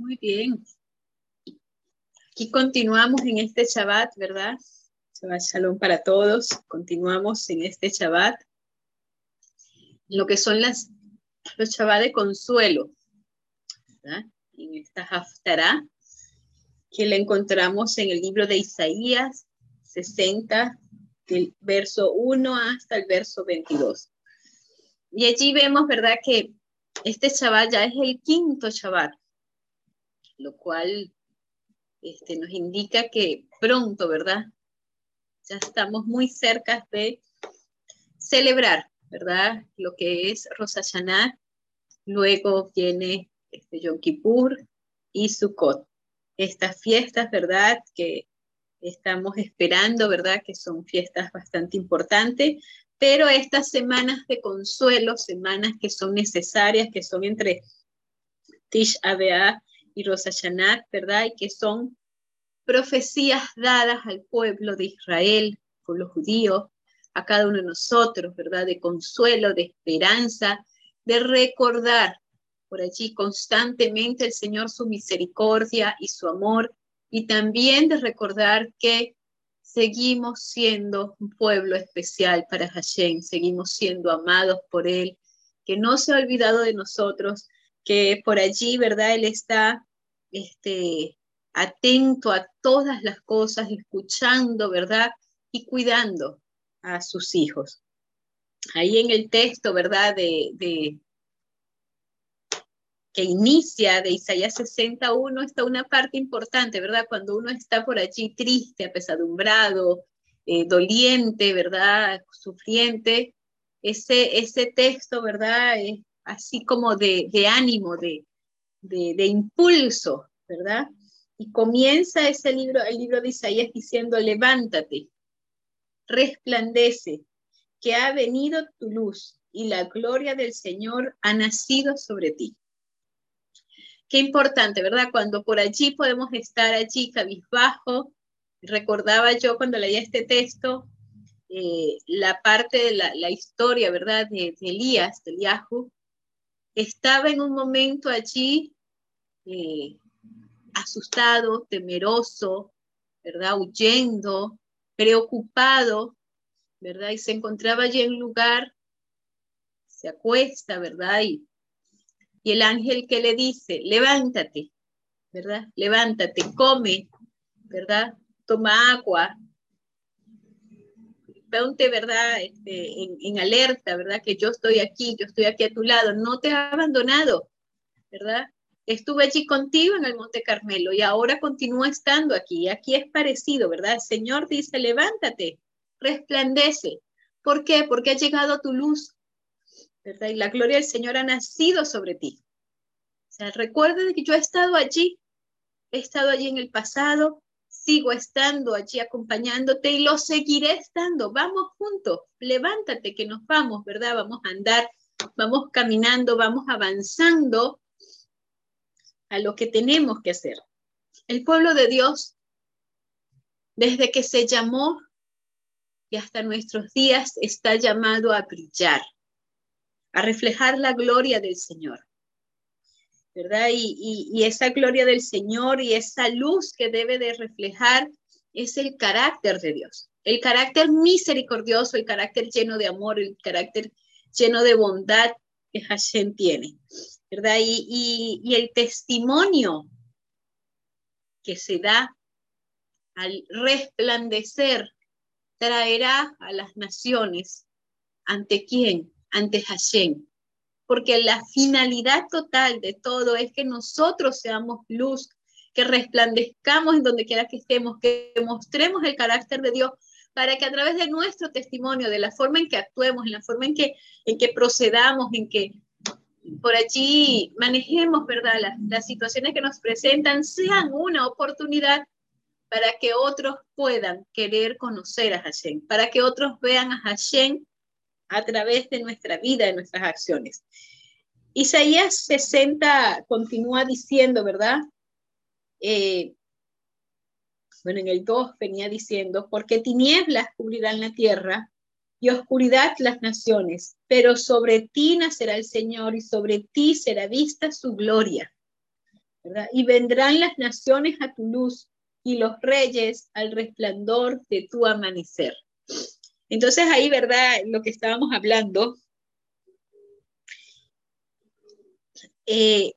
Muy bien. Aquí continuamos en este Shabbat, ¿verdad? Shabbat Shalom para todos. Continuamos en este Shabbat. Lo que son los Shabbat de consuelo, ¿verdad? En esta Haftarah, que la encontramos en el libro de Isaías 60, del verso 1 hasta el verso 22. Y allí vemos, ¿verdad? Que este Shabbat ya es el quinto Shabbat, lo cual este, nos indica que pronto, ¿verdad? Ya estamos muy cerca de celebrar, ¿verdad? Lo que es Rosh. Luego viene este, Yom Kippur y Sukkot. Estas fiestas, ¿verdad? Que estamos esperando, ¿verdad? Que son fiestas bastante importantes, pero estas semanas de consuelo, semanas que son necesarias, que son entre Tish Abea y Rosh Hashanah, ¿verdad? Y que son profecías dadas al pueblo de Israel, por los judíos, a cada uno de nosotros, ¿verdad? De consuelo, de esperanza, de recordar por allí constantemente el Señor su misericordia y su amor, y también de recordar que seguimos siendo un pueblo especial para Hashem, seguimos siendo amados por Él, que no se ha olvidado de nosotros, que por allí, ¿verdad? Él está este, atento a todas las cosas, escuchando, ¿verdad? Y cuidando a sus hijos. Ahí en el texto, ¿verdad? De, que inicia de Isaías 61 está una parte importante, ¿verdad? Cuando uno está por allí triste, apesadumbrado, eh, doliente, ¿verdad? Sufriente, ese, ese texto, ¿verdad? Así como de, de ánimo, de, de, de, impulso, ¿verdad? Y comienza ese libro, el libro de Isaías diciendo, levántate, resplandece, que ha venido tu luz y la gloria del Señor ha nacido sobre ti. Qué importante, ¿verdad? Cuando por allí podemos estar allí cabizbajo. Recordaba yo cuando leía este texto eh, la parte de la, historia, ¿verdad? De, Elías, de Eliahu. Estaba en un momento allí eh, asustado, temeroso, ¿verdad? Huyendo, preocupado, ¿verdad? Y se encontraba allí en un lugar, se acuesta, ¿verdad? Y y el ángel que le dice, levántate, ¿verdad? Levántate, come, ¿verdad? Toma agua, ponte, ¿verdad? Este, en, alerta, ¿verdad? Que yo estoy aquí, yo estoy aquí a tu lado, no te he abandonado, ¿verdad? Estuve allí contigo en el Monte Carmelo y ahora continúa estando aquí. Aquí es parecido, ¿verdad? El Señor dice, levántate, resplandece. ¿Por qué? Porque ha llegado tu luz, ¿verdad? Y la gloria del Señor ha nacido sobre ti. O sea, recuerda que yo he estado allí, he estado allí en el pasado, sigo estando allí acompañándote y lo seguiré estando. Vamos juntos, levántate que nos vamos, ¿verdad? Vamos a andar, vamos caminando, vamos avanzando a lo que tenemos que hacer. El pueblo de Dios, desde que se llamó y hasta nuestros días, está llamado a brillar a reflejar la gloria del Señor. ¿Verdad? Y, esa gloria del Señor y esa luz que debe de reflejar es el carácter de Dios, el carácter misericordioso, el carácter lleno de amor, el carácter lleno de bondad que Hashem tiene, ¿verdad? Y, y el testimonio que se da al resplandecer traerá a las naciones ante quién? ante Hashem. Porque la finalidad total de todo es que nosotros seamos luz, que resplandezcamos en donde quiera que estemos, que mostremos el carácter de Dios para que a través de nuestro testimonio, de la forma en que actuemos, en la forma en que, en que procedamos, en que por allí manejemos, ¿verdad? Las, las situaciones que nos presentan sean una oportunidad para que otros puedan querer conocer a Hashem, para que otros vean a Hashem a través de nuestra vida, de nuestras acciones. Isaías 60 continúa diciendo, ¿verdad? Eh, bueno, en el 2 venía diciendo, porque tinieblas cubrirán la tierra y oscuridad las naciones, pero sobre ti nacerá el Señor y sobre ti será vista su gloria. ¿verdad? Y vendrán las naciones a tu luz y los reyes al resplandor de tu amanecer. Entonces ahí, ¿verdad? Lo que estábamos hablando, eh,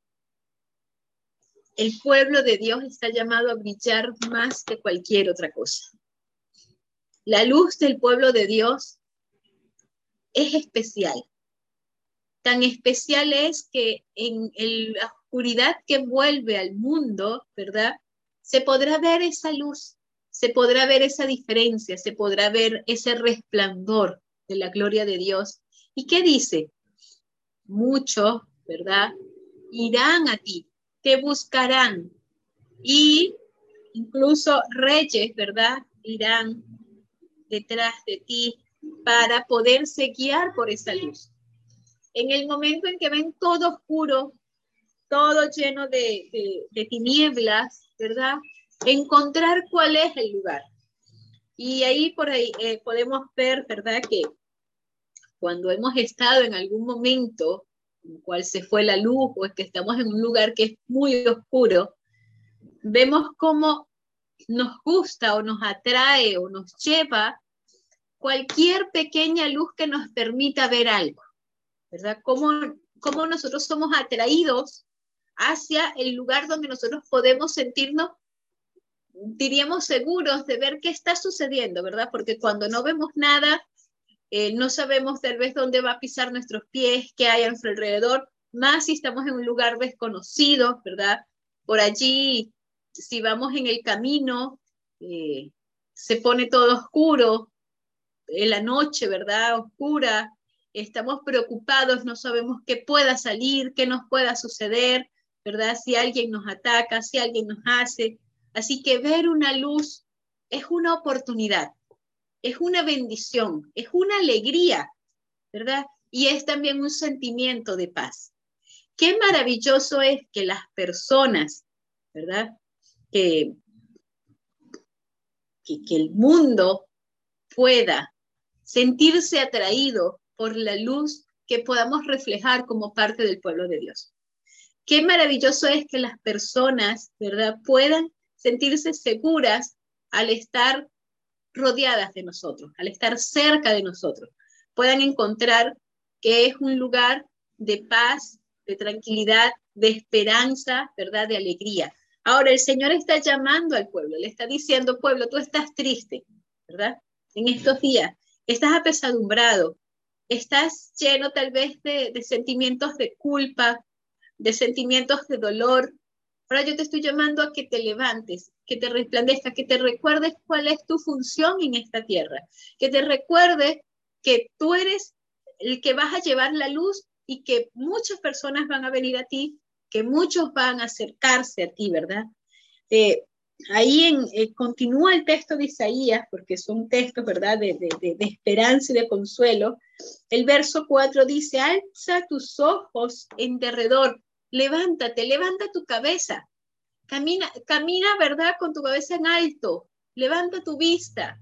el pueblo de Dios está llamado a brillar más que cualquier otra cosa. La luz del pueblo de Dios es especial. Tan especial es que en la oscuridad que envuelve al mundo, ¿verdad? Se podrá ver esa luz, se podrá ver esa diferencia, se podrá ver ese resplandor de la gloria de Dios. ¿Y qué dice? Muchos, ¿verdad? Irán a ti, te buscarán y incluso reyes, ¿verdad? Irán detrás de ti para poderse guiar por esa luz. En el momento en que ven todo oscuro, todo lleno de, tinieblas, ¿verdad? Encontrar cuál es el lugar. Y ahí por ahí eh, podemos ver, ¿verdad? Que cuando hemos estado en algún momento en cual se fue la luz o es que estamos en un lugar que es muy oscuro, vemos cómo nos gusta o nos atrae o nos lleva cualquier pequeña luz que nos permita ver algo, ¿verdad? Cómo, cómo nosotros somos atraídos hacia el lugar donde nosotros podemos sentirnos, diríamos, seguros de ver qué está sucediendo, ¿verdad? Porque cuando no vemos nada, eh, no sabemos tal vez dónde va a pisar nuestros pies, qué hay a nuestro alrededor, más si estamos en un lugar desconocido, ¿verdad? Por allí, si vamos en el camino, eh, se pone todo oscuro, en la noche, ¿verdad? Oscura, estamos preocupados, no sabemos qué pueda salir, qué nos pueda suceder, ¿verdad? Si alguien nos ataca, si alguien nos hace. Así que ver una luz es una oportunidad, es una bendición, es una alegría, ¿verdad? Y es también un sentimiento de paz. Qué maravilloso es que las personas, ¿verdad? Que, que, el mundo pueda sentirse atraído por la luz que podamos reflejar como parte del pueblo de Dios. Qué maravilloso es que las personas, ¿verdad?, puedan sentirse seguras al estar rodeadas de nosotros, al estar cerca de nosotros, puedan encontrar que es un lugar de paz, de tranquilidad, de esperanza, ¿verdad? De alegría. Ahora el Señor está llamando al pueblo, le está diciendo, pueblo, tú estás triste, ¿verdad? En estos días, estás apesadumbrado, estás lleno tal vez de, de sentimientos de culpa, de sentimientos de dolor. Ahora yo te estoy llamando a que te levantes, que te resplandezca, que te recuerdes cuál es tu función en esta tierra, que te recuerdes que tú eres el que vas a llevar la luz y que muchas personas van a venir a ti, que muchos van a acercarse a ti, ¿verdad? Eh, ahí eh, continúa el texto de Isaías, porque son textos, ¿verdad?, de, de, de, esperanza y de consuelo. El verso 4 dice, alza tus ojos en derredor, levántate, levanta tu cabeza, Camina, camina, ¿verdad? Con tu cabeza en alto. Levanta tu vista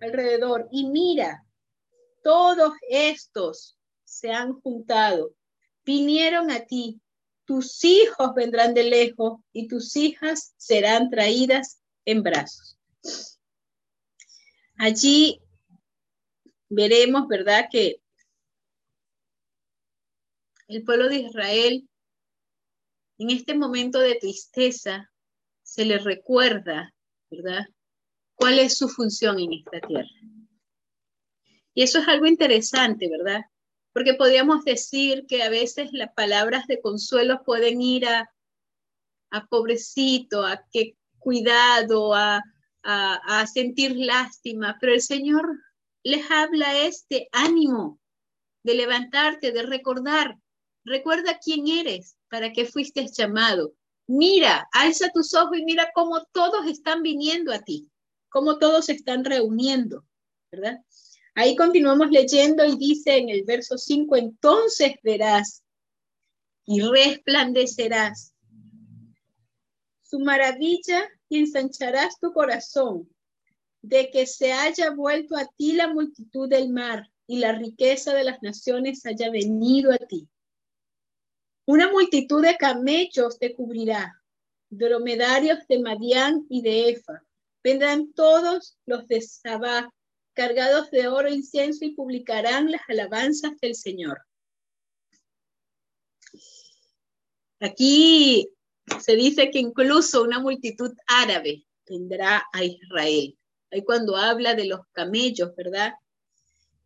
alrededor y mira. Todos estos se han juntado. Vinieron a ti. Tus hijos vendrán de lejos y tus hijas serán traídas en brazos. Allí veremos, ¿verdad? Que el pueblo de Israel en este momento de tristeza se le recuerda, ¿verdad? ¿Cuál es su función en esta tierra? Y eso es algo interesante, ¿verdad? Porque podríamos decir que a veces las palabras de consuelo pueden ir a, a pobrecito, a qué cuidado, a, a, a sentir lástima, pero el Señor les habla este ánimo de levantarte, de recordar, recuerda quién eres, para qué fuiste llamado. Mira, alza tus ojos y mira cómo todos están viniendo a ti, cómo todos se están reuniendo, ¿verdad? Ahí continuamos leyendo y dice en el verso 5, entonces verás y resplandecerás su maravilla y ensancharás tu corazón de que se haya vuelto a ti la multitud del mar y la riqueza de las naciones haya venido a ti. Una multitud de camellos te cubrirá dromedarios de Madián y de Efa. Vendrán todos los de Sabá, cargados de oro incienso, y publicarán las alabanzas del Señor. Aquí se dice que incluso una multitud árabe vendrá a Israel. Ahí cuando habla de los camellos, ¿verdad?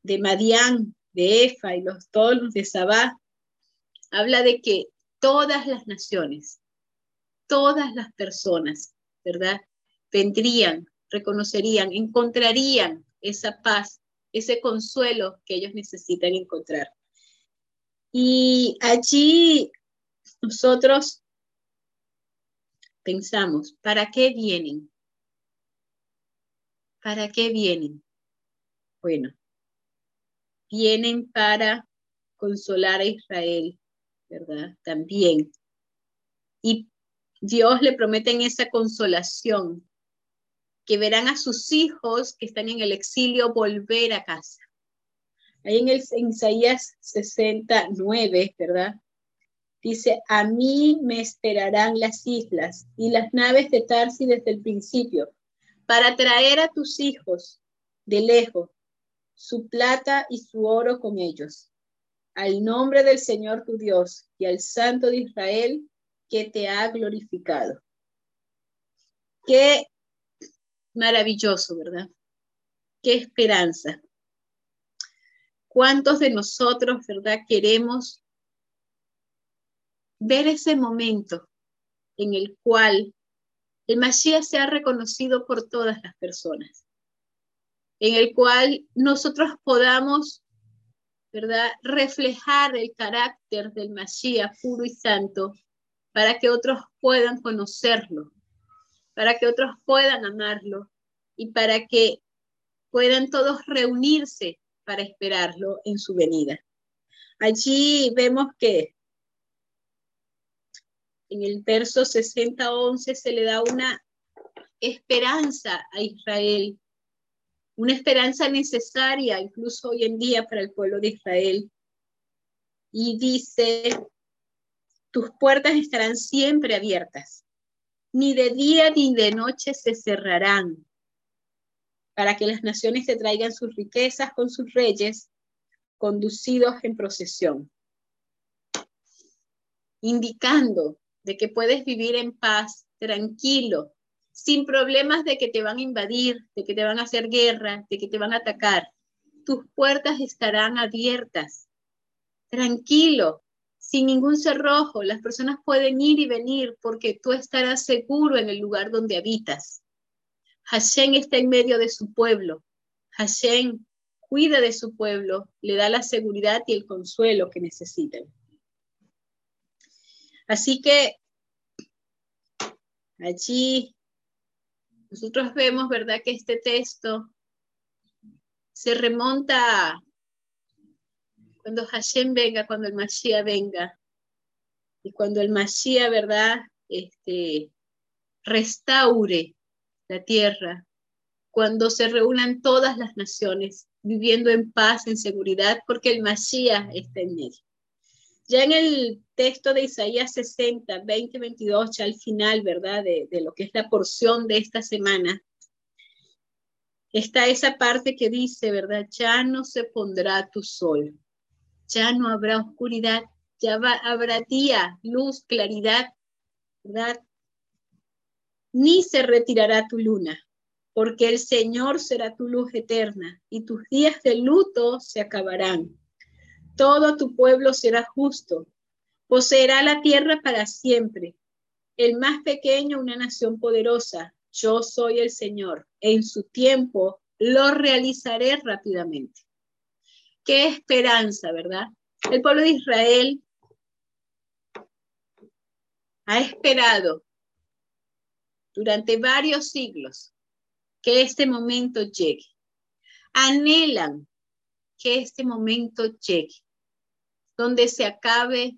De Madián, de Efa y los todos de Sabá, habla de que todas las naciones, todas las personas, ¿verdad? Vendrían, reconocerían, encontrarían esa paz, ese consuelo que ellos necesitan encontrar. Y allí nosotros pensamos, ¿para qué vienen? ¿Para qué vienen? Bueno, vienen para consolar a Israel, ¿verdad? También. Y Dios le promete en esa consolación que verán a sus hijos que están en el exilio volver a casa. Ahí en, el, en Isaías 69, ¿verdad? Dice, a mí me esperarán las islas y las naves de Tarsi desde el principio, para traer a tus hijos de lejos su plata y su oro con ellos, al nombre del Señor tu Dios y al Santo de Israel que te ha glorificado. Qué maravilloso, ¿verdad? Qué esperanza. ¿Cuántos de nosotros, verdad, queremos ver ese momento en el cual el Mashiach sea reconocido por todas las personas, en el cual nosotros podamos, ¿verdad?, reflejar el carácter del Mashiach puro y santo para que otros puedan conocerlo, para que otros puedan amarlo y para que puedan todos reunirse para esperarlo en su venida. Allí vemos que en el verso 60-11 se le da una esperanza a Israel, una esperanza necesaria incluso hoy en día para el pueblo de Israel. Y dice, tus puertas estarán siempre abiertas, ni de día ni de noche se cerrarán, para que las naciones te traigan sus riquezas con sus reyes, conducidos en procesión, indicando de que puedes vivir en paz, tranquilo, sin problemas de que te van a invadir, de que te van a hacer guerra, de que te van a atacar. Tus puertas estarán abiertas, tranquilo, sin ningún cerrojo. Las personas pueden ir y venir porque tú estarás seguro en el lugar donde habitas. Hashem está en medio de su pueblo. Hashem cuida de su pueblo, le da la seguridad y el consuelo que necesitan. Así que allí nosotros vemos, ¿verdad?, que este texto se remonta cuando Hashem venga, cuando el Mashiach venga, y cuando el Mashiach, ¿verdad?, este, restaure la tierra, cuando se reúnan todas las naciones viviendo en paz, en seguridad, porque el Mashiach está en medio. Ya en el texto de Isaías 60, 20, 22, ya al final, ¿verdad? De, lo que es la porción de esta semana, está esa parte que dice, ¿verdad? Ya no se pondrá tu sol, ya no habrá oscuridad, ya habrá día, luz, claridad, ¿verdad? Ni se retirará tu luna, porque el Señor será tu luz eterna y tus días de luto se acabarán todo tu pueblo será justo. Poseerá la tierra para siempre. El más pequeño, una nación poderosa. Yo soy el Señor. En su tiempo lo realizaré rápidamente. Qué esperanza, ¿verdad? El pueblo de Israel ha esperado durante varios siglos que este momento llegue. Anhelan que este momento llegue, donde se acabe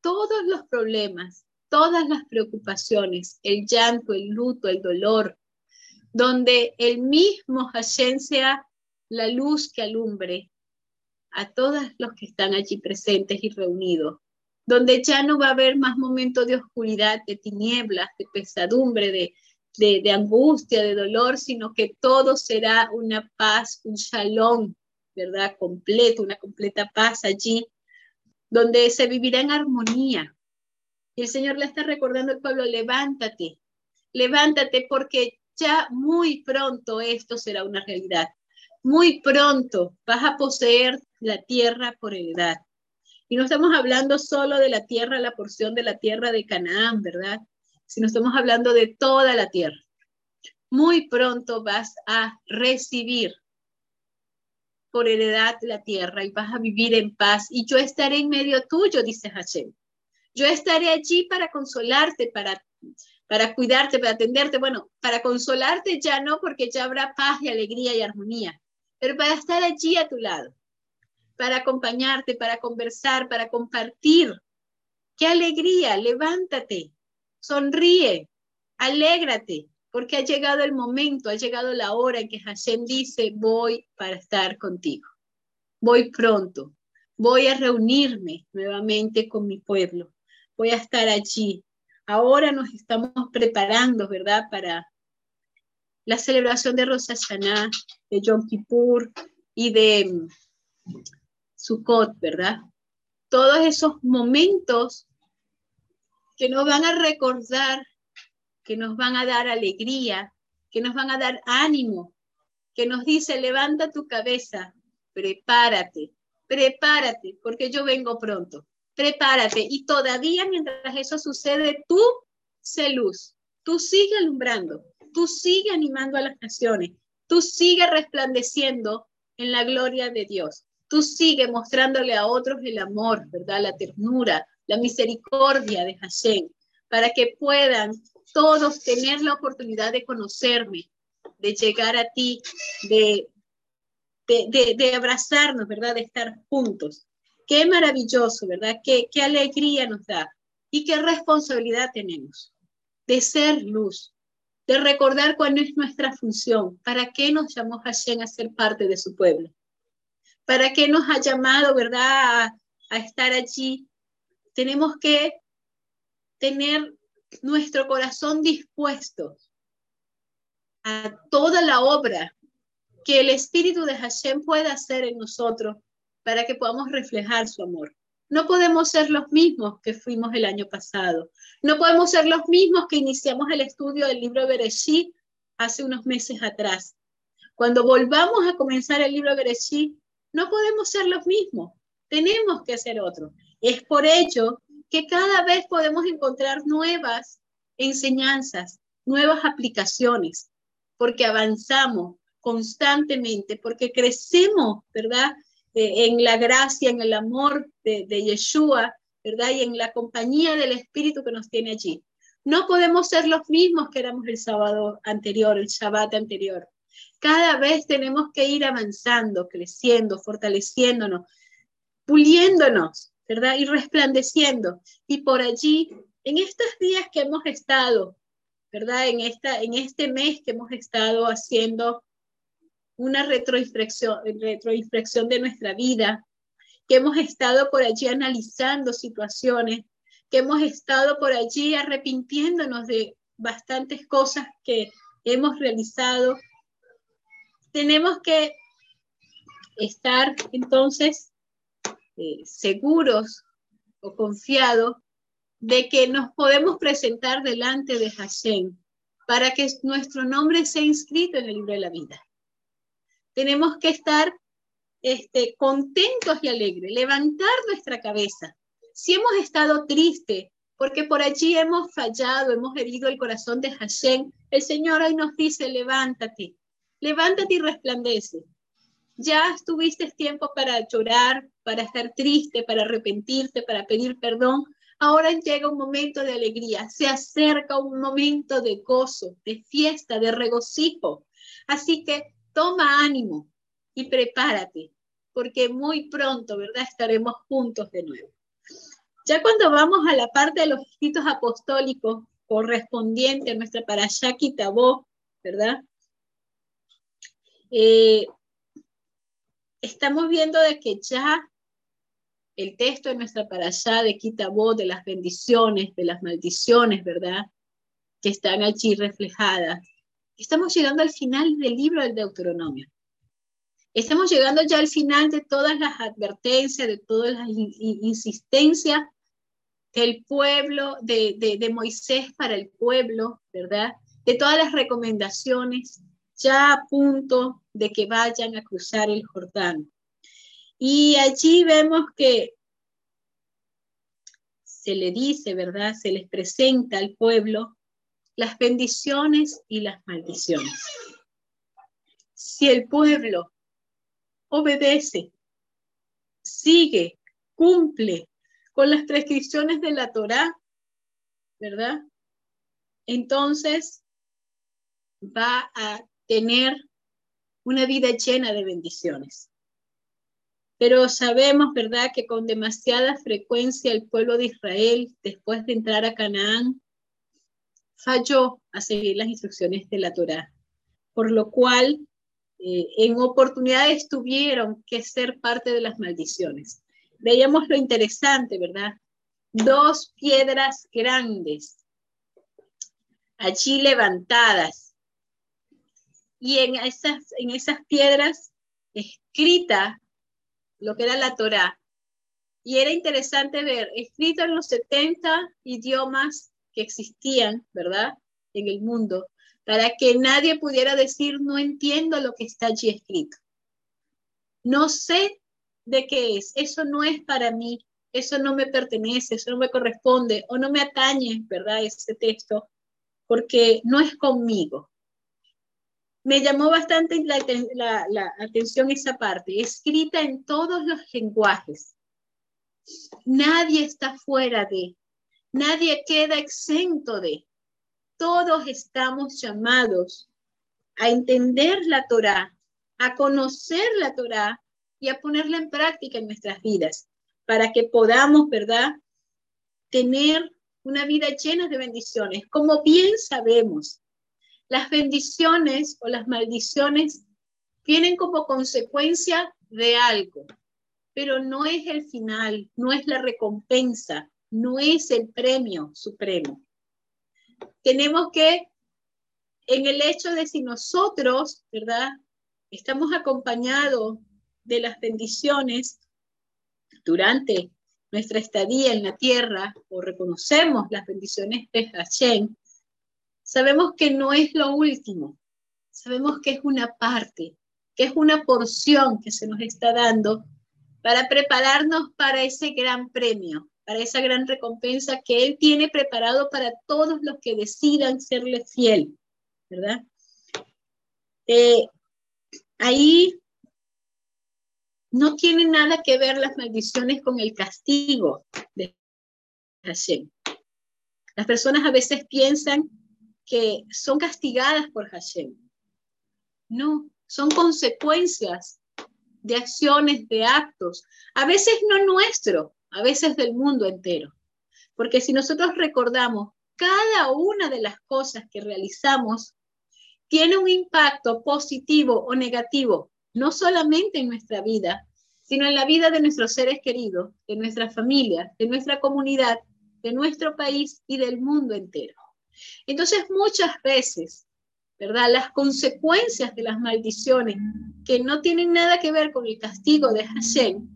todos los problemas, todas las preocupaciones, el llanto, el luto, el dolor, donde el mismo Hashem sea la luz que alumbre a todos los que están allí presentes y reunidos donde ya no va a haber más momentos de oscuridad, de tinieblas, de pesadumbre, de, de, angustia, de dolor, sino que todo será una paz, un shalom, ¿verdad? Completo, una completa paz allí, donde se vivirá en armonía. Y el Señor le está recordando al pueblo, levántate, levántate porque ya muy pronto esto será una realidad. Muy pronto vas a poseer la tierra por heredad. Y no estamos hablando solo de la tierra, la porción de la tierra de Canaán, ¿verdad? Sino estamos hablando de toda la tierra. Muy pronto vas a recibir por heredad la tierra y vas a vivir en paz y yo estaré en medio tuyo, dice Hashem. Yo estaré allí para consolarte, para, para cuidarte, para atenderte. Bueno, para consolarte ya no, porque ya habrá paz y alegría y armonía, pero para estar allí a tu lado, para acompañarte, para conversar, para compartir. ¡Qué alegría! Levántate, sonríe, alégrate, porque ha llegado el momento, ha llegado la hora en que Hashem dice, voy para estar contigo. Voy pronto, voy a reunirme nuevamente con mi pueblo, voy a estar allí. Ahora nos estamos preparando, ¿verdad? Para la celebración de Rosh Hashanah, de Yom Kippur y de mm, Sukkot, ¿verdad? Todos esos momentos que nos van a recordar que nos van a dar alegría, que nos van a dar ánimo, que nos dice, levanta tu cabeza, prepárate, prepárate, porque yo vengo pronto, prepárate. Y todavía mientras eso sucede, tú sé luz, tú sigue alumbrando, tú sigue animando a las naciones, tú sigue resplandeciendo en la gloria de Dios, tú sigue mostrándole a otros el amor, ¿verdad? La ternura, la misericordia de Hashem, para que puedan todos tener la oportunidad de conocerme, de llegar a ti, de, de, abrazarnos, ¿verdad? De estar juntos. Qué maravilloso, ¿verdad? Qué, qué alegría nos da y qué responsabilidad tenemos de ser luz, de recordar cuál es nuestra función, para qué nos llamó Hashem a ser parte de su pueblo, para qué nos ha llamado, ¿verdad?, a estar allí. Tenemos que tener nuestro corazón dispuesto a toda la obra que el Espíritu de Hashem pueda hacer en nosotros para que podamos reflejar su amor. No podemos ser los mismos que fuimos el año pasado. No podemos ser los mismos que iniciamos el estudio del libro de Bereshit hace unos meses atrás. Cuando volvamos a comenzar el libro de Bereshit, no podemos ser los mismos. Tenemos que ser otro. Es por ello que cada vez podemos encontrar nuevas enseñanzas, nuevas aplicaciones, porque avanzamos constantemente, porque crecemos, ¿verdad? Eh, en la gracia, en el amor de, de Yeshua, ¿verdad? Y en la compañía del Espíritu que nos tiene allí. No podemos ser los mismos que éramos el sábado anterior, el Shabbat anterior. Cada vez tenemos que ir avanzando, creciendo, fortaleciéndonos, puliéndonos, ¿verdad? Y resplandeciendo. Y por allí, en estos días que hemos estado, ¿verdad? En, esta, en este mes que hemos estado haciendo una retroinspección, retroinspección de nuestra vida, que hemos estado por allí analizando situaciones, que hemos estado por allí arrepintiéndonos de bastantes cosas que hemos realizado. Tenemos que estar entonces eh, seguros o confiados de que nos podemos presentar delante de Hashem para que nuestro nombre sea inscrito en el libro de la vida. Tenemos que estar este, contentos y alegres, levantar nuestra cabeza. Si hemos estado tristes, porque por allí hemos fallado, hemos herido el corazón de Hashem, el Señor hoy nos dice, levántate, levántate y resplandece. Ya tuviste tiempo para llorar, para estar triste, para arrepentirte, para pedir perdón. Ahora llega un momento de alegría, se acerca un momento de gozo, de fiesta, de regocijo. Así que toma ánimo y prepárate, porque muy pronto, ¿verdad? Estaremos juntos de nuevo. Ya cuando vamos a la parte de los escritos apostólicos correspondiente a nuestra parashá Tabó, ¿verdad? Eh, estamos viendo de que ya el texto de nuestra allá de Kitabó, de las bendiciones, de las maldiciones, ¿verdad? Que están allí reflejadas. Estamos llegando al final del libro del Deuteronomio. Estamos llegando ya al final de todas las advertencias, de todas las insistencias del pueblo, de, de Moisés para el pueblo, ¿verdad? De todas las recomendaciones, ya a punto de que vayan a cruzar el Jordán. Y allí vemos que se le dice, ¿verdad? Se les presenta al pueblo las bendiciones y las maldiciones. Si el pueblo obedece, sigue, cumple con las prescripciones de la Torá, ¿verdad? Entonces va a tener una vida llena de bendiciones. Pero sabemos, ¿verdad?, que con demasiada frecuencia el pueblo de Israel, después de entrar a Canaán, falló a seguir las instrucciones de la Torá, por lo cual eh, en oportunidades tuvieron que ser parte de las maldiciones. Veíamos lo interesante, ¿verdad? Dos piedras grandes allí levantadas y en esas, en esas piedras escrita lo que era la Torá. Y era interesante ver, escrito en los 70 idiomas que existían, ¿verdad? En el mundo, para que nadie pudiera decir, no entiendo lo que está allí escrito. No sé de qué es, eso no es para mí, eso no me pertenece, eso no me corresponde o no me atañe, ¿verdad? Ese texto, porque no es conmigo me llamó bastante la, atención esa parte, escrita en todos los lenguajes. Nadie está fuera de, nadie queda exento de. Todos estamos llamados a entender la Torá, a conocer la Torá y a ponerla en práctica en nuestras vidas, para que podamos, ¿verdad?, tener una vida llena de bendiciones. Como bien sabemos, las bendiciones o las maldiciones vienen como consecuencia de algo, pero no es el final, no es la recompensa, no es el premio supremo. Tenemos que, en el hecho de si nosotros, ¿verdad? Estamos acompañados de las bendiciones durante nuestra estadía en la tierra o reconocemos las bendiciones de Hashem, sabemos que no es lo último, sabemos que es una parte, que es una porción que se nos está dando para prepararnos para ese gran premio, para esa gran recompensa que Él tiene preparado para todos los que decidan serle fiel, ¿verdad? Eh, ahí no tiene nada que ver las maldiciones con el castigo de Hashem. Las personas a veces piensan que son castigadas por Hashem. No, son consecuencias de acciones, de actos, a veces no nuestro, a veces del mundo entero. Porque si nosotros recordamos cada una de las cosas que realizamos, tiene un impacto positivo o negativo, no solamente en nuestra vida, sino en la vida de nuestros seres queridos, de nuestra familia, de nuestra comunidad, de nuestro país y del mundo entero. Entonces, muchas veces, ¿verdad? Las consecuencias de las maldiciones que no tienen nada que ver con el castigo de Hashem,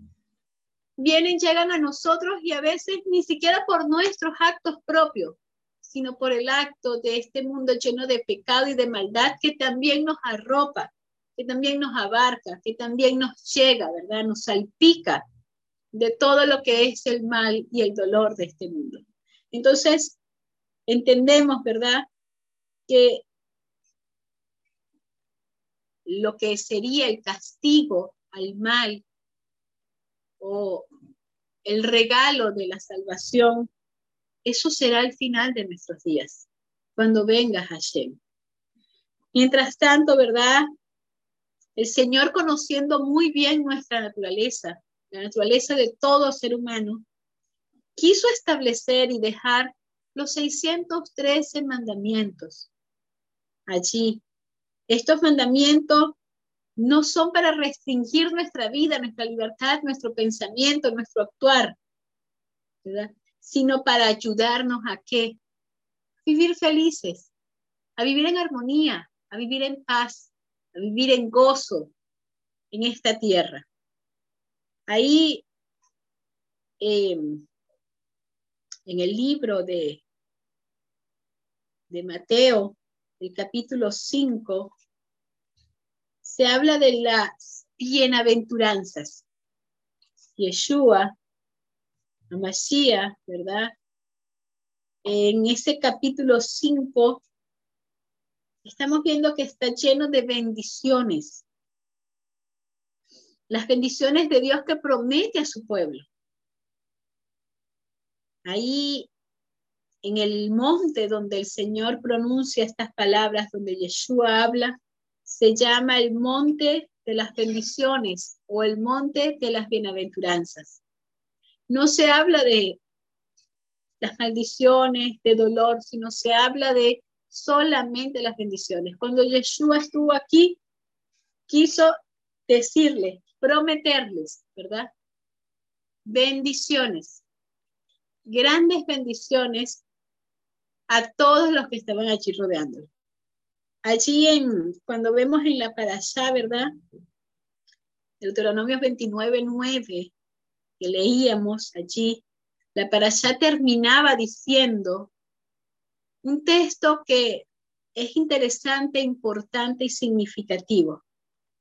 vienen, llegan a nosotros y a veces ni siquiera por nuestros actos propios, sino por el acto de este mundo lleno de pecado y de maldad que también nos arropa, que también nos abarca, que también nos llega, ¿verdad? Nos salpica de todo lo que es el mal y el dolor de este mundo. Entonces, entendemos, ¿verdad? Que lo que sería el castigo al mal o el regalo de la salvación, eso será el final de nuestros días, cuando venga Hashem. Mientras tanto, ¿verdad? El Señor, conociendo muy bien nuestra naturaleza, la naturaleza de todo ser humano, quiso establecer y dejar los 613 mandamientos. Allí, estos mandamientos no son para restringir nuestra vida, nuestra libertad, nuestro pensamiento, nuestro actuar, ¿verdad? Sino para ayudarnos a qué? Vivir felices, a vivir en armonía, a vivir en paz, a vivir en gozo en esta tierra. Ahí, em, en el libro de, de Mateo, el capítulo 5, se habla de las bienaventuranzas. Yeshua, Mashiach, ¿verdad? En ese capítulo 5 estamos viendo que está lleno de bendiciones. Las bendiciones de Dios que promete a su pueblo. Ahí en el monte donde el Señor pronuncia estas palabras, donde Yeshua habla, se llama el monte de las bendiciones o el monte de las bienaventuranzas. No se habla de las maldiciones, de dolor, sino se habla de solamente las bendiciones. Cuando Yeshua estuvo aquí, quiso decirles, prometerles, ¿verdad? Bendiciones, grandes bendiciones a todos los que estaban allí rodeándolo. Allí en, cuando vemos en la allá, ¿verdad? Deuteronomio 29, 9, que leíamos allí, la allá terminaba diciendo un texto que es interesante, importante y significativo.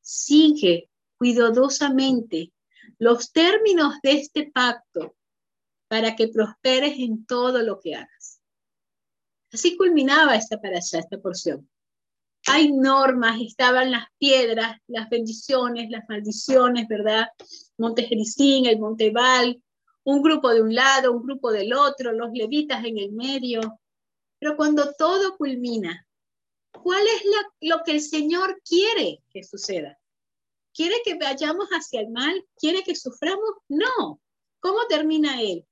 Sigue cuidadosamente los términos de este pacto para que prosperes en todo lo que hagas. Así culminaba esta para allá, esta porción. Hay normas, estaban las piedras, las bendiciones, las maldiciones, ¿verdad? Monte Jericín, el Monte Val, un grupo de un lado, un grupo del otro, los levitas en el medio. Pero cuando todo culmina, ¿cuál es lo que el Señor quiere que suceda? ¿Quiere que vayamos hacia el mal? ¿Quiere que suframos? No. ¿Cómo termina Él?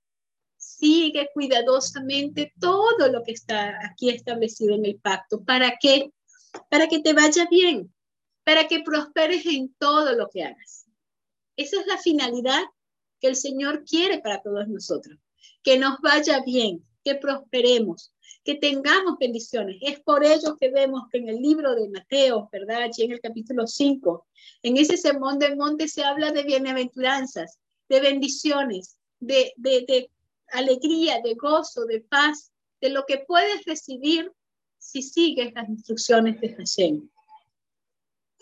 Sigue cuidadosamente todo lo que está aquí establecido en el pacto. ¿Para qué? Para que te vaya bien, para que prosperes en todo lo que hagas. Esa es la finalidad que el Señor quiere para todos nosotros, que nos vaya bien, que prosperemos, que tengamos bendiciones. Es por ello que vemos que en el libro de Mateo, ¿verdad? Allí en el capítulo 5, en ese sermón del monte se habla de bienaventuranzas, de bendiciones, de, alegría, de gozo, de paz, de lo que puedes recibir si sigues las instrucciones de Hashem.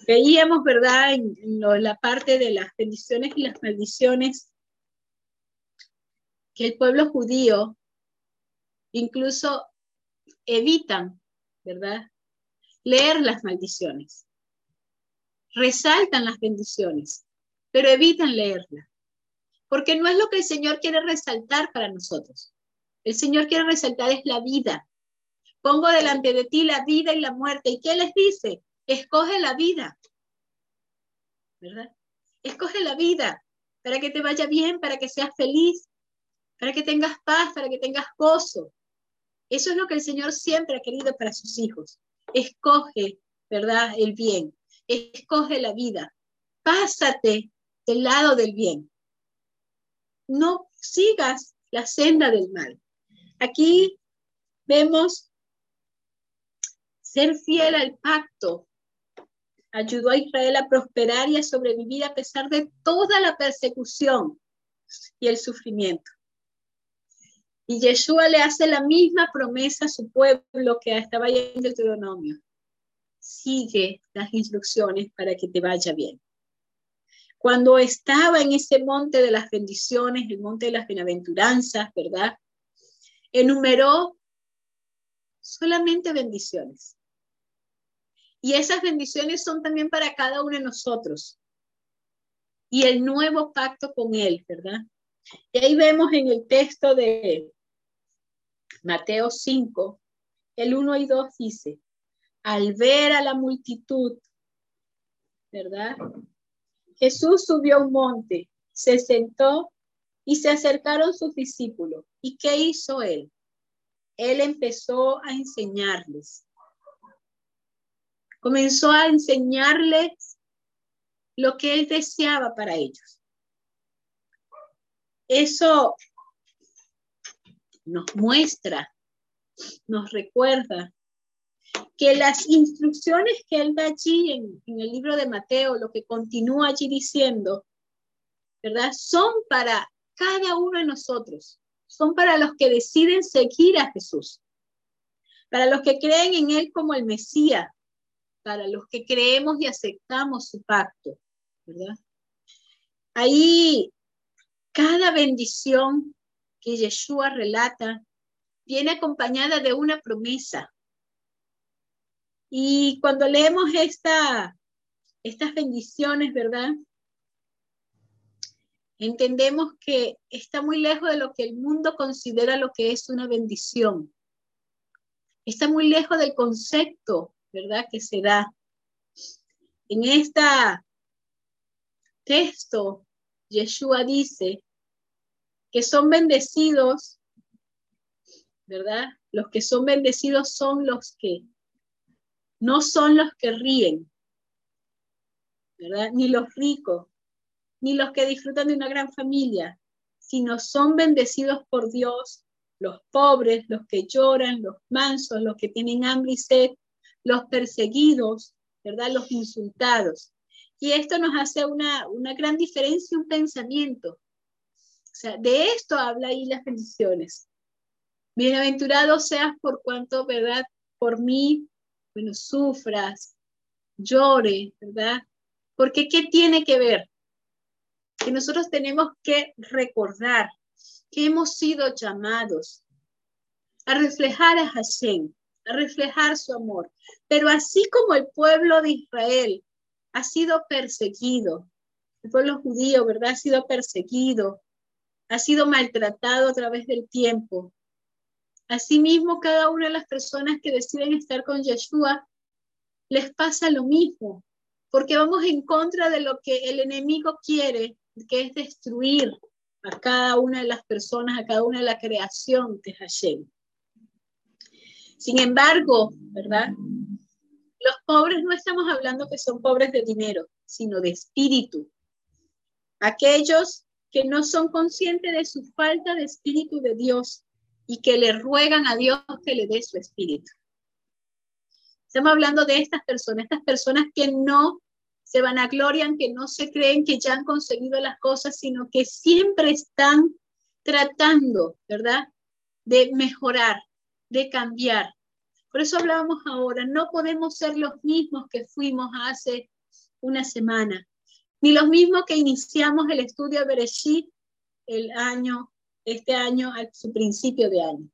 Veíamos, ¿verdad?, en, la parte de las bendiciones y las maldiciones, que el pueblo judío incluso evitan, ¿verdad?, leer las maldiciones. Resaltan las bendiciones, pero evitan leerlas porque no es lo que el Señor quiere resaltar para nosotros. El Señor quiere resaltar es la vida. Pongo delante de ti la vida y la muerte. ¿Y qué les dice? Escoge la vida. ¿Verdad? Escoge la vida para que te vaya bien, para que seas feliz, para que tengas paz, para que tengas gozo. Eso es lo que el Señor siempre ha querido para sus hijos. Escoge, ¿verdad? El bien. Escoge la vida. Pásate del lado del bien no sigas la senda del mal. Aquí vemos ser fiel al pacto. Ayudó a Israel a prosperar y a sobrevivir a pesar de toda la persecución y el sufrimiento. Y Yeshua le hace la misma promesa a su pueblo que estaba en Deuteronomio. Sigue las instrucciones para que te vaya bien. Cuando estaba en ese monte de las bendiciones, el monte de las bienaventuranzas, ¿verdad? Enumeró solamente bendiciones. Y esas bendiciones son también para cada uno de nosotros. Y el nuevo pacto con Él, ¿verdad? Y ahí vemos en el texto de Mateo 5, el 1 y 2 dice, al ver a la multitud, ¿verdad? Jesús subió a un monte, se sentó y se acercaron sus discípulos. ¿Y qué hizo él? Él empezó a enseñarles. Comenzó a enseñarles lo que Él deseaba para ellos. Eso nos muestra, nos recuerda que las instrucciones que Él da allí en, el libro de Mateo, lo que continúa allí diciendo, ¿verdad? Son para cada uno de nosotros, son para los que deciden seguir a Jesús, para los que creen en Él como el Mesías, para los que creemos y aceptamos su pacto, ¿verdad? Ahí cada bendición que Yeshua relata viene acompañada de una promesa. Y cuando leemos esta, estas bendiciones, ¿verdad? Entendemos que está muy lejos de lo que el mundo considera lo que es una bendición. Está muy lejos del concepto, ¿verdad?, que se da. En este texto, Yeshua dice que son bendecidos, ¿verdad? Los que son bendecidos son los que no son los que ríen, ¿verdad? Ni los ricos, ni los que disfrutan de una gran familia, sino son bendecidos por Dios los pobres, los que lloran, los mansos, los que tienen hambre y sed, los perseguidos, ¿verdad? Los insultados. Y esto nos hace una, una gran diferencia, un pensamiento. O sea, de esto habla ahí las bendiciones. Bienaventurado seas por cuanto, ¿verdad? Por mí, bueno, sufras, llore, ¿verdad? Porque ¿qué tiene que ver? que nosotros tenemos que recordar que hemos sido llamados a reflejar a Hashem, a reflejar su amor. Pero así como el pueblo de Israel ha sido perseguido, el pueblo judío, ¿verdad? Ha sido perseguido, ha sido maltratado a través del tiempo. Asimismo, cada una de las personas que deciden estar con Yeshua les pasa lo mismo, porque vamos en contra de lo que el enemigo quiere que es destruir a cada una de las personas, a cada una de la creación de Hashem. Sin embargo, ¿verdad? Los pobres no estamos hablando que son pobres de dinero, sino de espíritu. Aquellos que no son conscientes de su falta de espíritu de Dios y que le ruegan a Dios que le dé su espíritu. Estamos hablando de estas personas, estas personas que no se vanaglorian, que no se creen que ya han conseguido las cosas, sino que siempre están tratando, ¿verdad? De mejorar, de cambiar. Por eso hablábamos ahora, no podemos ser los mismos que fuimos hace una semana, ni los mismos que iniciamos el estudio de Bereshit el año, este año, a su principio de año.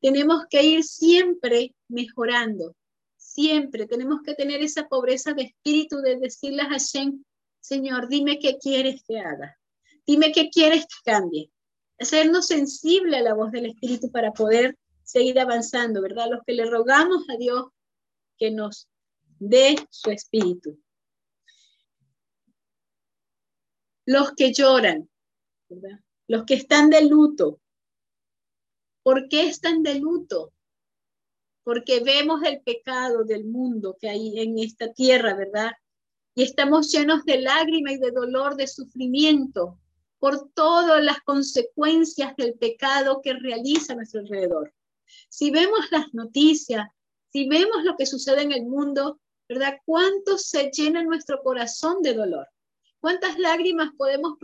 Tenemos que ir siempre mejorando, siempre tenemos que tener esa pobreza de espíritu de decirle a Hashem, Señor, dime qué quieres que haga, dime qué quieres que cambie. Hacernos sensible a la voz del Espíritu para poder seguir avanzando, ¿verdad? Los que le rogamos a Dios que nos dé su Espíritu. Los que lloran, ¿verdad? Los que están de luto. ¿Por qué están de luto? porque vemos el pecado del mundo que hay en esta tierra, ¿verdad? Y estamos llenos de lágrimas y de dolor, de sufrimiento por todas las consecuencias del pecado que realiza a nuestro alrededor. Si vemos las noticias, si vemos lo que sucede en el mundo, ¿verdad? ¿Cuánto se llena nuestro corazón de dolor? ¿Cuántas lágrimas podemos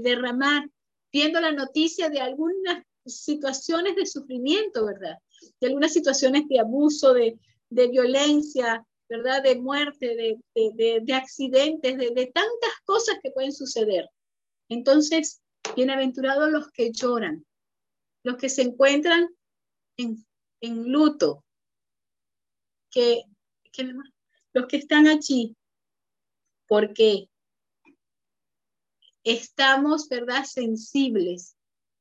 derramar viendo la noticia de algunas situaciones de sufrimiento, ¿verdad? de algunas situaciones de abuso, de, violencia, ¿verdad? De muerte, de, accidentes, de, tantas cosas que pueden suceder. Entonces, bienaventurados los que lloran, los que se encuentran en, luto, que, los que están allí, porque estamos, ¿verdad?, sensibles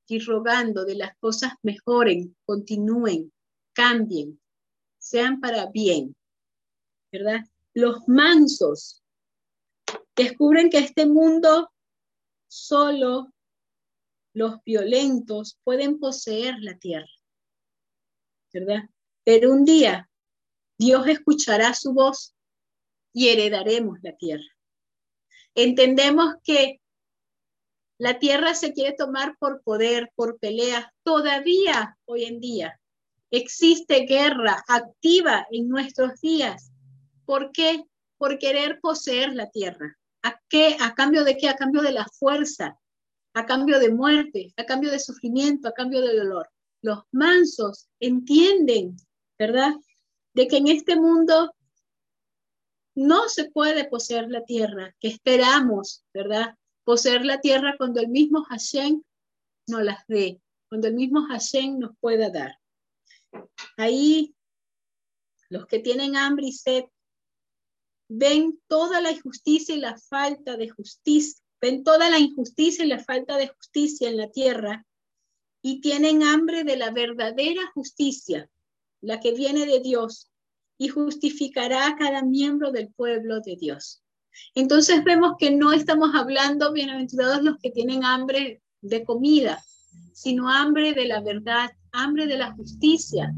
y rogando de las cosas mejoren, continúen, cambien, sean para bien, ¿verdad? Los mansos descubren que este mundo solo los violentos pueden poseer la tierra, ¿verdad? Pero un día Dios escuchará su voz y heredaremos la tierra. Entendemos que la tierra se quiere tomar por poder, por peleas. Todavía hoy en día existe guerra activa en nuestros días. ¿Por qué? Por querer poseer la tierra. ¿A qué? ¿A cambio de qué? A cambio de la fuerza, a cambio de muerte, a cambio de sufrimiento, a cambio de dolor. Los mansos entienden, ¿verdad? De que en este mundo no se puede poseer la tierra, que esperamos, ¿verdad? Poseer la tierra cuando el mismo Hashem nos las dé, cuando el mismo Hashem nos pueda dar. Ahí los que tienen hambre y sed ven toda la injusticia y la falta de justicia, ven toda la injusticia y la falta de justicia en la tierra y tienen hambre de la verdadera justicia, la que viene de Dios y justificará a cada miembro del pueblo de Dios. Entonces vemos que no estamos hablando, bienaventurados los que tienen hambre de comida, sino hambre de la verdad, hambre de la justicia,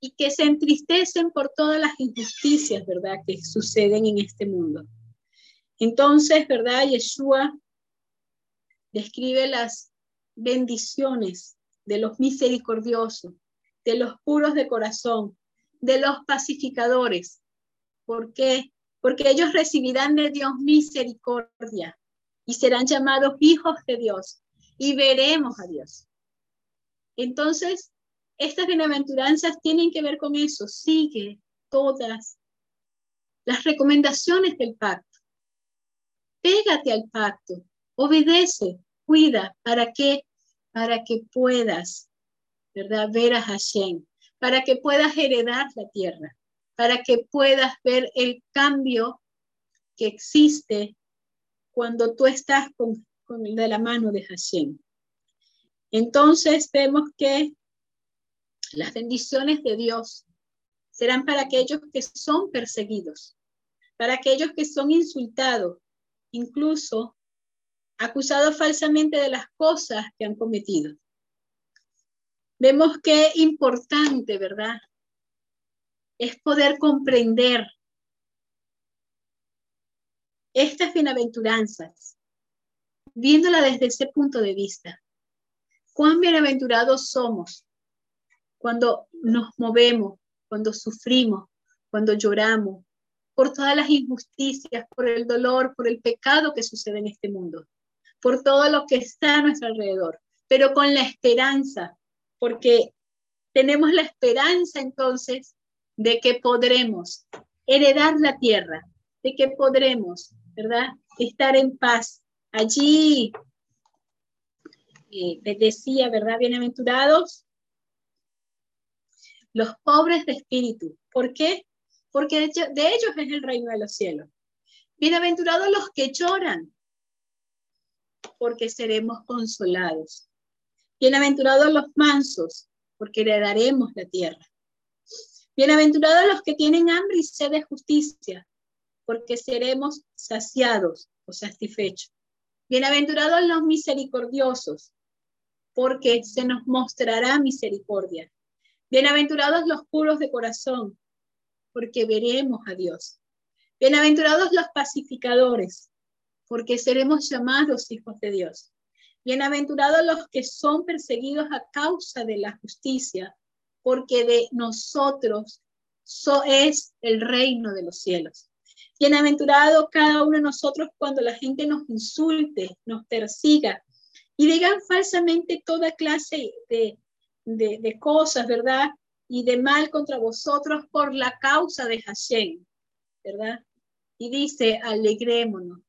y que se entristecen por todas las injusticias, ¿verdad?, que suceden en este mundo. Entonces, ¿verdad? Yeshua describe las bendiciones de los misericordiosos, de los puros de corazón, de los pacificadores. ¿Por qué? Porque ellos recibirán de Dios misericordia y serán llamados hijos de Dios y veremos a Dios. Entonces, estas bienaventuranzas tienen que ver con eso. Sigue todas las recomendaciones del pacto. Pégate al pacto, obedece, cuida, ¿para qué? Para que puedas, ¿verdad? Ver a Hashem, para que puedas heredar la tierra, para que puedas ver el cambio que existe cuando tú estás con, con de la mano de Hashem. Entonces vemos que las bendiciones de Dios serán para aquellos que son perseguidos, para aquellos que son insultados, incluso acusados falsamente de las cosas que han cometido. Vemos qué importante, ¿verdad? Es poder comprender estas bienaventuranzas, viéndola desde ese punto de vista. Cuán bienaventurados somos cuando nos movemos, cuando sufrimos, cuando lloramos, por todas las injusticias, por el dolor, por el pecado que sucede en este mundo, por todo lo que está a nuestro alrededor, pero con la esperanza porque tenemos la esperanza entonces de que podremos heredar la tierra, de que podremos, ¿verdad? Estar en paz. Allí eh, decía, ¿verdad? Bienaventurados los pobres de espíritu. ¿Por qué? Porque de ellos es el reino de los cielos. Bienaventurados los que lloran, porque seremos consolados. Bienaventurados los mansos, porque heredaremos la tierra. Bienaventurados los que tienen hambre y sed de justicia, porque seremos saciados o satisfechos. Bienaventurados los misericordiosos, porque se nos mostrará misericordia. Bienaventurados los puros de corazón, porque veremos a Dios. Bienaventurados los pacificadores, porque seremos llamados hijos de Dios. Bienaventurados los que son perseguidos a causa de la justicia, porque de nosotros es el reino de los cielos. Bienaventurado cada uno de nosotros cuando la gente nos insulte, nos persiga y digan falsamente toda clase de, de cosas, ¿verdad? Y de mal contra vosotros por la causa de Hashem, ¿verdad? Y dice, alegrémonos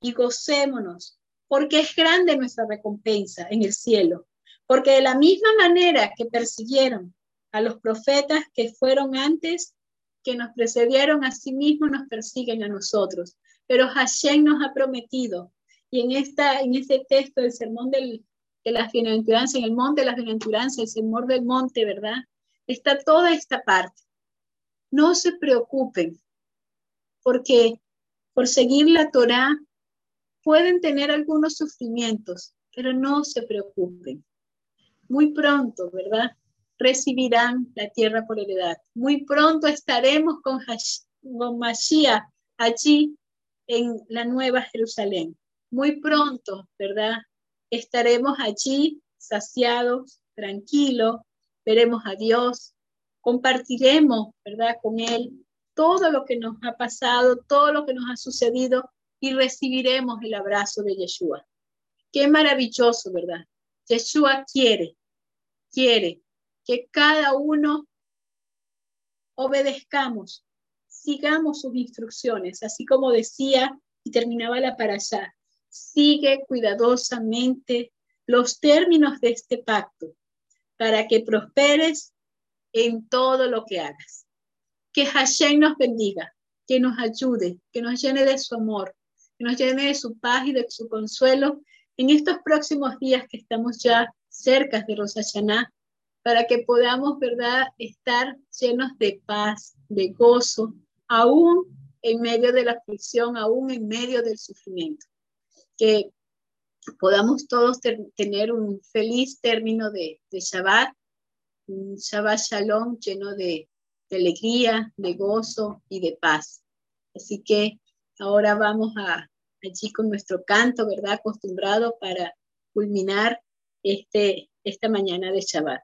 y gocémonos porque es grande nuestra recompensa en el cielo. Porque de la misma manera que persiguieron a los profetas que fueron antes, que nos precedieron, a sí mismos nos persiguen a nosotros. Pero Hashem nos ha prometido, y en, esta, en este texto del sermón del, de las bienaventuranzas, en el monte de las bienaventuranzas, el sermón del monte, ¿verdad? Está toda esta parte. No se preocupen, porque por seguir la Torah pueden tener algunos sufrimientos, pero no se preocupen. Muy pronto, ¿verdad? Recibirán la tierra por heredad. Muy pronto estaremos con, Mashiach allí en la Nueva Jerusalén. Muy pronto, ¿verdad? Estaremos allí saciados, tranquilos, veremos a Dios, compartiremos, ¿verdad? Con Él todo lo que nos ha pasado, todo lo que nos ha sucedido y recibiremos el abrazo de Yeshua. Qué maravilloso, ¿verdad? Yeshua quiere, quiere que cada uno obedezcamos, sigamos sus instrucciones, así como decía y terminaba la allá. Sigue cuidadosamente los términos de este pacto para que prosperes en todo lo que hagas. Que Hashem nos bendiga, que nos ayude, que nos llene de su amor, que nos llene de su paz y de su consuelo en estos próximos días que estamos ya cerca de Rosh para que podamos, ¿verdad?, estar llenos de paz, de gozo, aún en medio de la aflicción, aún en medio del sufrimiento. Que podamos todos tener un feliz término de, de Shabbat, un Shabbat Shalom lleno de, de alegría, de gozo y de paz. Así que ahora vamos a, allí con nuestro canto, ¿verdad? Acostumbrado para culminar este, esta mañana de Shabbat.